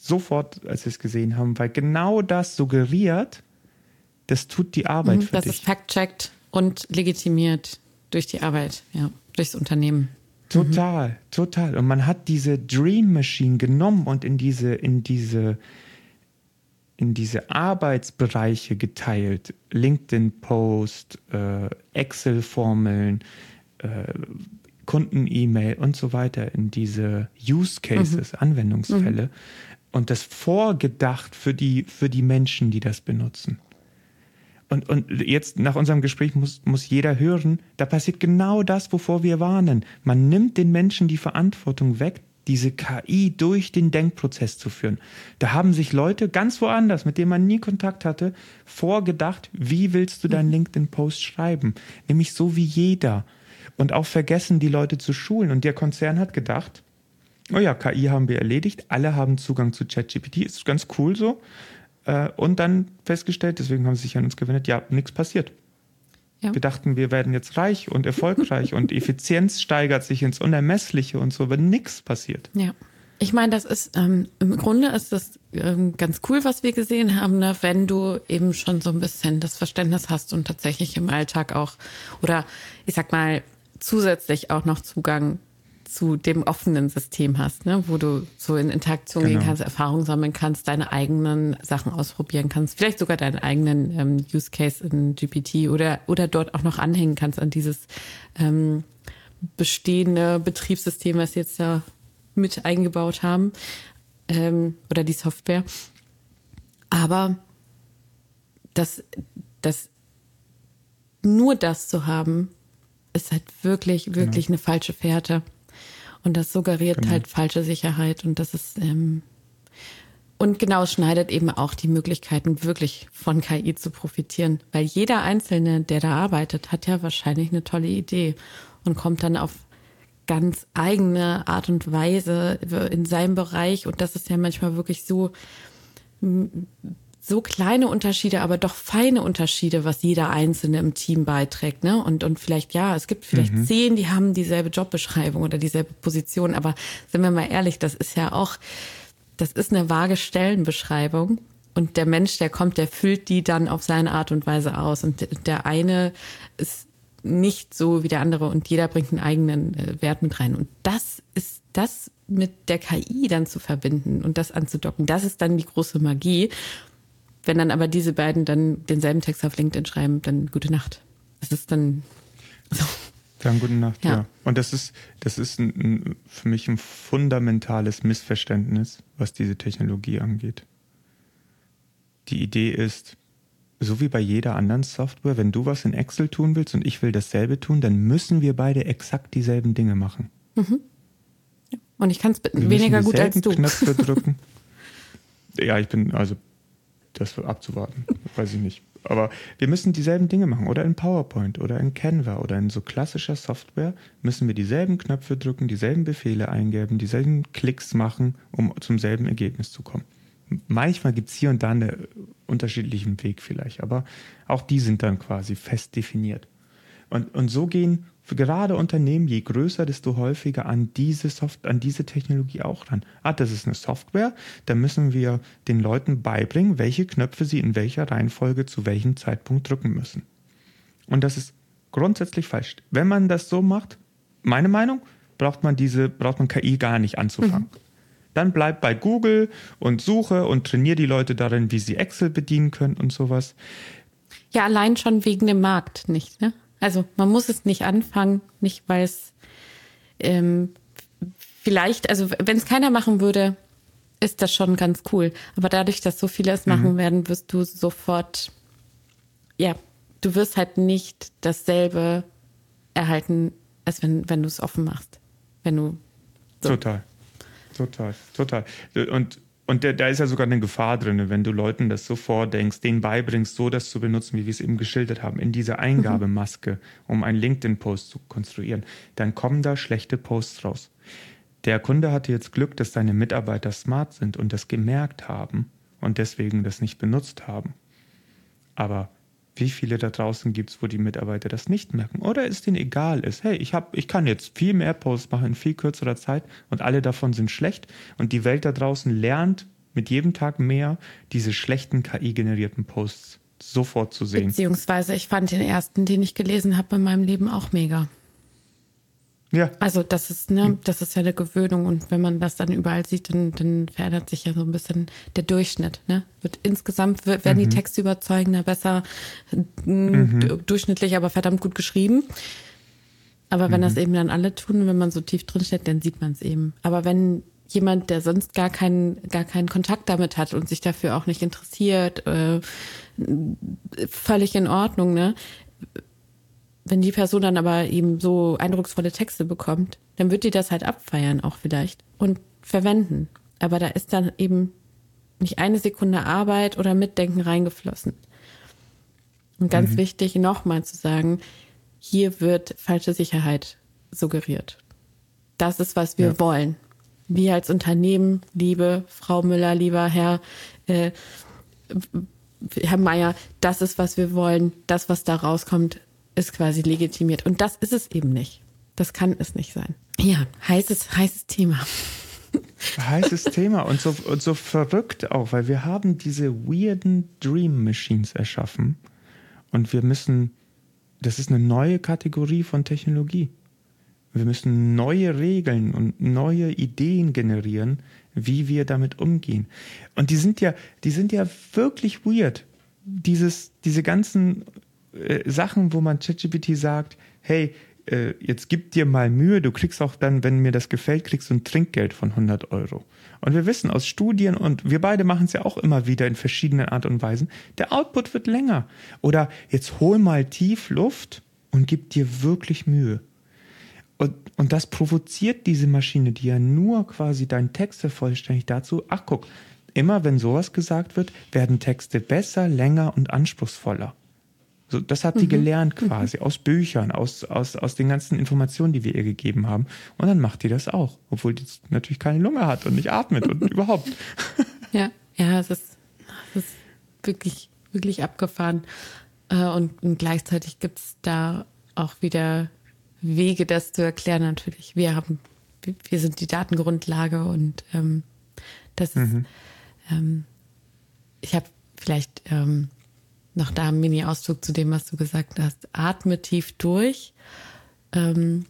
sofort, als wir es gesehen haben, weil genau das suggeriert, das tut die Arbeit mhm, für das dich. Das ist fact-checkt und legitimiert durch die Arbeit, ja, durchs Unternehmen. Total, mhm. total. Und man hat diese Dream Machine genommen und in diese, in diese, in diese Arbeitsbereiche geteilt. LinkedIn-Post, äh, Excel-Formeln, äh, Kunden-E-Mail und so weiter in diese Use Cases, mhm. Anwendungsfälle mhm. und das vorgedacht für die, für die Menschen, die das benutzen. Und, und jetzt nach unserem Gespräch muss, muss jeder hören, da passiert genau das, wovor wir warnen. Man nimmt den Menschen die Verantwortung weg, diese KI durch den Denkprozess zu führen. Da haben sich Leute ganz woanders, mit denen man nie Kontakt hatte, vorgedacht, wie willst du deinen mhm. LinkedIn-Post schreiben? Nämlich so wie jeder und auch vergessen, die Leute zu schulen. Und der Konzern hat gedacht, oh ja, KI haben wir erledigt, alle haben Zugang zu ChatGPT, ist ganz cool so. Äh, und dann festgestellt, deswegen haben sie sich an uns gewendet, ja, nichts passiert. Ja. Wir dachten, wir werden jetzt reich und erfolgreich und *laughs* Effizienz steigert sich ins Unermessliche und so, aber nichts passiert. Ja. Ich meine, das ist ähm, im Grunde ist das ähm, ganz cool, was wir gesehen haben, ne? wenn du eben schon so ein bisschen das Verständnis hast und tatsächlich im Alltag auch oder ich sag mal zusätzlich auch noch Zugang zu dem offenen System hast, ne? wo du so in Interaktion genau. gehen kannst, Erfahrungen sammeln kannst, deine eigenen Sachen ausprobieren kannst, vielleicht sogar deinen eigenen ähm, Use Case in GPT oder, oder dort auch noch anhängen kannst an dieses ähm, bestehende Betriebssystem, was sie jetzt da mit eingebaut haben ähm, oder die Software. Aber das, das nur das zu haben, ist halt wirklich, wirklich genau. eine falsche Fährte. Und das suggeriert genau. halt falsche Sicherheit und das ist ähm, und genau schneidet eben auch die Möglichkeiten, wirklich von KI zu profitieren. Weil jeder Einzelne, der da arbeitet, hat ja wahrscheinlich eine tolle Idee und kommt dann auf ganz eigene Art und Weise in seinem Bereich. Und das ist ja manchmal wirklich so so kleine Unterschiede, aber doch feine Unterschiede, was jeder Einzelne im Team beiträgt. Ne? Und, und vielleicht, ja, es gibt vielleicht mhm. zehn, die haben dieselbe Jobbeschreibung oder dieselbe Position, aber sind wir mal ehrlich, das ist ja auch, das ist eine vage Stellenbeschreibung. Und der Mensch, der kommt, der füllt die dann auf seine Art und Weise aus. Und der eine ist nicht so wie der andere und jeder bringt einen eigenen äh, Wert mit rein. Und das ist das mit der KI dann zu verbinden und das anzudocken. Das ist dann die große Magie. Wenn dann aber diese beiden dann denselben Text auf LinkedIn schreiben, dann gute Nacht. Das ist dann so. Dann gute Nacht, ja. ja. Und das ist, das ist ein, ein, für mich ein fundamentales Missverständnis, was diese Technologie angeht. Die Idee ist, so wie bei jeder anderen Software, wenn du was in Excel tun willst und ich will dasselbe tun, dann müssen wir beide exakt dieselben Dinge machen. Mhm. Und ich kann es weniger gut als du. Knöpfe *laughs* drücken. ja, ich bin also das abzuwarten. Weiß ich nicht. Aber wir müssen dieselben Dinge machen. Oder in PowerPoint oder in Canva oder in so klassischer Software müssen wir dieselben Knöpfe drücken, dieselben Befehle eingeben, dieselben Klicks machen, um zum selben Ergebnis zu kommen. Manchmal gibt es hier und da einen unterschiedlichen Weg vielleicht, aber auch die sind dann quasi fest definiert. Und, und so gehen gerade Unternehmen, je größer, desto häufiger an diese Soft an diese Technologie auch ran. Ah, das ist eine Software, da müssen wir den Leuten beibringen, welche Knöpfe sie in welcher Reihenfolge zu welchem Zeitpunkt drücken müssen. Und das ist grundsätzlich falsch. Wenn man das so macht, meine Meinung, braucht man diese, braucht man KI gar nicht anzufangen. Mhm. Dann bleib bei Google und suche und trainiere die Leute darin, wie sie Excel bedienen können und sowas. Ja, allein schon wegen dem Markt nicht, ne? Also man muss es nicht anfangen, nicht weil es ähm, vielleicht, also wenn es keiner machen würde, ist das schon ganz cool. Aber dadurch, dass so viele es machen mhm. werden, wirst du sofort, ja, du wirst halt nicht dasselbe erhalten, als wenn, wenn du es offen machst. Wenn du. So. Total. Total. Total. Und und da, da ist ja sogar eine Gefahr drin, wenn du Leuten das so vordenkst, denen beibringst, so das zu benutzen, wie wir es eben geschildert haben, in diese Eingabemaske, um einen LinkedIn-Post zu konstruieren, dann kommen da schlechte Posts raus. Der Kunde hatte jetzt Glück, dass seine Mitarbeiter smart sind und das gemerkt haben und deswegen das nicht benutzt haben. Aber wie viele da draußen gibt es, wo die Mitarbeiter das nicht merken oder es denen egal ist. Hey, ich, hab, ich kann jetzt viel mehr Posts machen in viel kürzerer Zeit und alle davon sind schlecht und die Welt da draußen lernt mit jedem Tag mehr diese schlechten KI-generierten Posts sofort zu sehen. Beziehungsweise ich fand den ersten, den ich gelesen habe in meinem Leben auch mega. Ja. Also das ist, ne, das ist ja eine Gewöhnung und wenn man das dann überall sieht, dann, dann verändert sich ja so ein bisschen der Durchschnitt. Ne? Wird insgesamt werden mhm. die Texte überzeugender, besser, mhm. durchschnittlich, aber verdammt gut geschrieben. Aber wenn mhm. das eben dann alle tun, wenn man so tief drin steht, dann sieht man es eben. Aber wenn jemand, der sonst gar keinen, gar keinen Kontakt damit hat und sich dafür auch nicht interessiert, äh, völlig in Ordnung, ne? Wenn die Person dann aber eben so eindrucksvolle Texte bekommt, dann wird die das halt abfeiern auch vielleicht und verwenden. Aber da ist dann eben nicht eine Sekunde Arbeit oder Mitdenken reingeflossen. Und ganz mhm. wichtig nochmal zu sagen, hier wird falsche Sicherheit suggeriert. Das ist, was wir ja. wollen. Wir als Unternehmen, liebe Frau Müller, lieber Herr, äh, Herr Meier, das ist, was wir wollen. Das, was da rauskommt, ist quasi legitimiert. Und das ist es eben nicht. Das kann es nicht sein. Ja, heißes, heißes Thema. Heißes *laughs* Thema und so, und so verrückt auch, weil wir haben diese weirden Dream Machines erschaffen und wir müssen, das ist eine neue Kategorie von Technologie. Wir müssen neue Regeln und neue Ideen generieren, wie wir damit umgehen. Und die sind ja, die sind ja wirklich weird. Dieses, diese ganzen äh, Sachen, wo man ChatGPT sagt, hey, äh, jetzt gib dir mal Mühe, du kriegst auch dann, wenn mir das gefällt, kriegst du ein Trinkgeld von 100 Euro. Und wir wissen aus Studien, und wir beide machen es ja auch immer wieder in verschiedenen Art und Weisen, der Output wird länger. Oder jetzt hol mal tief Luft und gib dir wirklich Mühe. Und, und das provoziert diese Maschine, die ja nur quasi deinen Text vervollständigt dazu, ach guck, immer wenn sowas gesagt wird, werden Texte besser, länger und anspruchsvoller. So, das hat mhm. die gelernt mhm. quasi mhm. aus Büchern, aus, aus, aus den ganzen Informationen, die wir ihr gegeben haben. Und dann macht die das auch, obwohl die natürlich keine Lunge hat und nicht atmet und *laughs* überhaupt. Ja, ja, es ist, es ist wirklich, wirklich abgefahren. Äh, und, und gleichzeitig gibt es da auch wieder Wege, das zu erklären. Natürlich, wir haben, wir sind die Datengrundlage und ähm, das ist, mhm. ähm, ich habe vielleicht ähm, noch da ein Mini-Auszug zu dem, was du gesagt hast. Atme tief durch ähm,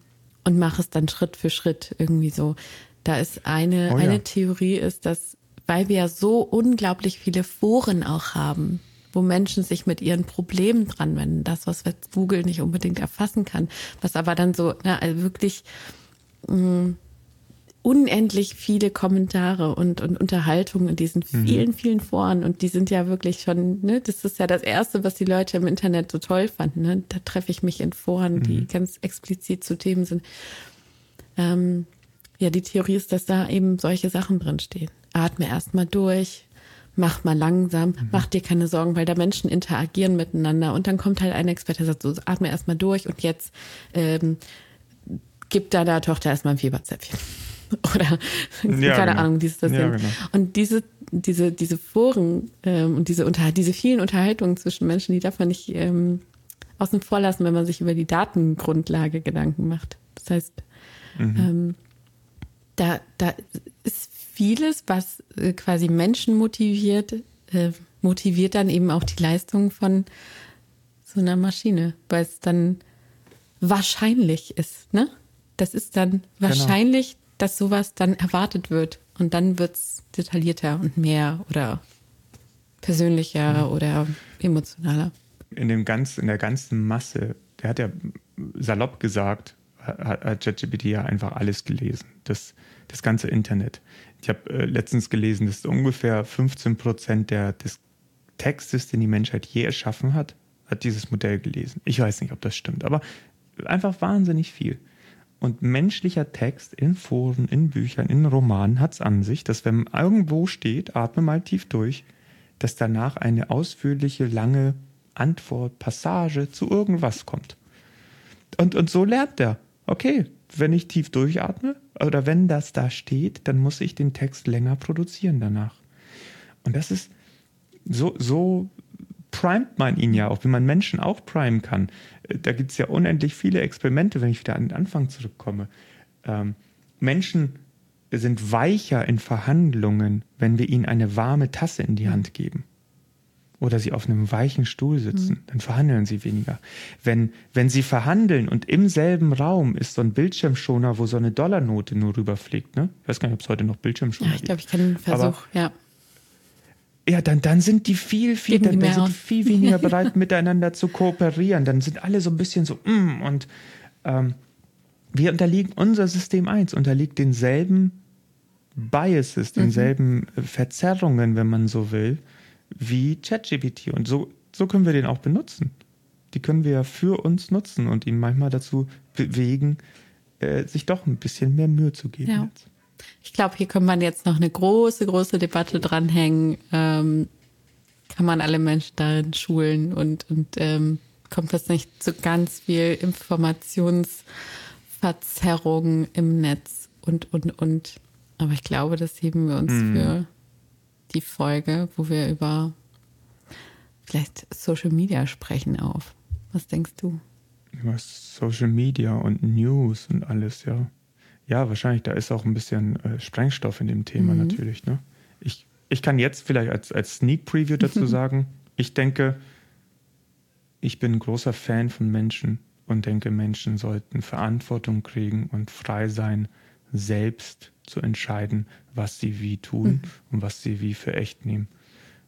und mach es dann Schritt für Schritt irgendwie so. Da ist eine, oh ja. eine Theorie ist, dass, weil wir ja so unglaublich viele Foren auch haben, wo Menschen sich mit ihren Problemen dran wenden, das, was Google nicht unbedingt erfassen kann, was aber dann so na, also wirklich mh, mm, unendlich viele Kommentare und, und Unterhaltungen in diesen mhm. vielen, mhm. vielen Foren. Und die sind ja wirklich schon, ne, das ist ja das Erste, was die Leute im Internet so toll fanden. Ne? Da treffe ich mich in Foren, mhm. die ganz explizit zu Themen sind. Ähm, ja, die Theorie ist, dass da eben solche Sachen drinstehen. Atme erstmal durch, mach mal langsam, mhm. mach dir keine Sorgen, weil da Menschen interagieren miteinander. Und dann kommt halt ein Experte, der sagt so, atme erstmal durch und jetzt ähm, gib deiner Tochter erstmal ein Fieberzäpfchen. *laughs* Oder ja, keine genau. Ahnung, dieses das ja, genau. Und diese, diese, diese Foren ähm, und diese, unter, diese vielen Unterhaltungen zwischen Menschen, die darf man nicht ähm, außen vor lassen, wenn man sich über die Datengrundlage Gedanken macht. Das heißt, mhm. ähm, da, da ist vieles, was äh, quasi Menschen motiviert, äh, motiviert dann eben auch die Leistung von so einer Maschine, weil es dann wahrscheinlich ist, ne? Das ist dann genau. wahrscheinlich genau dass sowas dann erwartet wird. Und dann wird es detaillierter und mehr oder persönlicher mhm. oder emotionaler. In, dem ganz, in der ganzen Masse, der hat ja salopp gesagt, hat, hat ChatGPT ja einfach alles gelesen. Das, das ganze Internet. Ich habe äh, letztens gelesen, dass ungefähr 15 Prozent der, des Textes, den die Menschheit je erschaffen hat, hat dieses Modell gelesen. Ich weiß nicht, ob das stimmt, aber einfach wahnsinnig viel. Und menschlicher Text in Foren, in Büchern, in Romanen hat es an sich, dass wenn irgendwo steht, atme mal tief durch, dass danach eine ausführliche, lange Antwort, Passage zu irgendwas kommt. Und, und so lernt er. Okay, wenn ich tief durchatme oder wenn das da steht, dann muss ich den Text länger produzieren danach. Und das ist so, so primet man ihn ja auch, wie man Menschen auch primen kann. Da gibt es ja unendlich viele Experimente, wenn ich wieder an den Anfang zurückkomme. Ähm, Menschen sind weicher in Verhandlungen, wenn wir ihnen eine warme Tasse in die Hand geben oder sie auf einem weichen Stuhl sitzen, mhm. dann verhandeln sie weniger. Wenn, wenn sie verhandeln und im selben Raum ist so ein Bildschirmschoner, wo so eine Dollarnote nur rüberfliegt, ne? Ich weiß gar nicht, ob es heute noch Bildschirmschoner gibt. Ja, ich glaube, ich kenne den Versuch, Aber, ja. Ja, dann, dann sind die viel, viel, dann, dann sind viel weniger bereit, *laughs* miteinander zu kooperieren. Dann sind alle so ein bisschen so, mm, und ähm, wir unterliegen, unser System 1 unterliegt denselben Biases, mhm. denselben mhm. Verzerrungen, wenn man so will, wie ChatGPT. Und so, so können wir den auch benutzen. Die können wir ja für uns nutzen und ihn manchmal dazu bewegen, äh, sich doch ein bisschen mehr Mühe zu geben. Ja. Ich glaube, hier kann man jetzt noch eine große, große Debatte dranhängen. Ähm, kann man alle Menschen darin schulen und, und ähm, kommt das nicht zu ganz viel Informationsverzerrung im Netz und, und, und. Aber ich glaube, das heben wir uns mm. für die Folge, wo wir über vielleicht Social Media sprechen auf. Was denkst du? Über Social Media und News und alles, ja. Ja, wahrscheinlich, da ist auch ein bisschen äh, Sprengstoff in dem Thema mhm. natürlich. Ne? Ich, ich kann jetzt vielleicht als, als Sneak Preview *laughs* dazu sagen, ich denke, ich bin ein großer Fan von Menschen und denke, Menschen sollten Verantwortung kriegen und frei sein, selbst zu entscheiden, was sie wie tun mhm. und was sie wie für echt nehmen.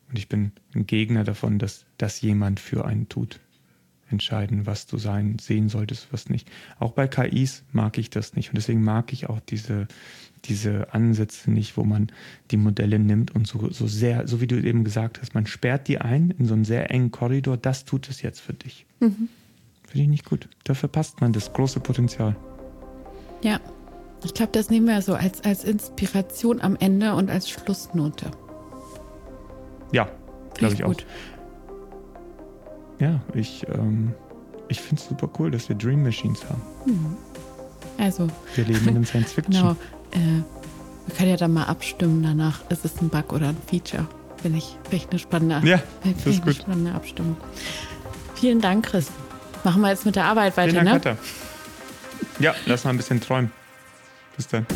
Und ich bin ein Gegner davon, dass das jemand für einen tut. Entscheiden, was du sein, sehen solltest, was nicht. Auch bei KIs mag ich das nicht. Und deswegen mag ich auch diese, diese Ansätze nicht, wo man die Modelle nimmt und so, so sehr, so wie du eben gesagt hast, man sperrt die ein in so einen sehr engen Korridor, das tut es jetzt für dich. Mhm. Finde ich nicht gut. Da verpasst man das große Potenzial. Ja, ich glaube, das nehmen wir so als, als Inspiration am Ende und als Schlussnote. Ja, glaube ich gut. auch. Ja, ich, ähm, ich finde es super cool, dass wir Dream Machines haben. Mhm. Also. Wir leben in einem *laughs* Science Fiction. Genau. Äh, wir können ja dann mal abstimmen danach, ist es ein Bug oder ein Feature. Finde ich, find ich eine spannende, ja, das ist gut. spannende Abstimmung. Vielen Dank, Chris. Machen wir jetzt mit der Arbeit weiter, Vielen Dank, ne? Weiter. Ja, lass mal ein bisschen träumen. Bis dann.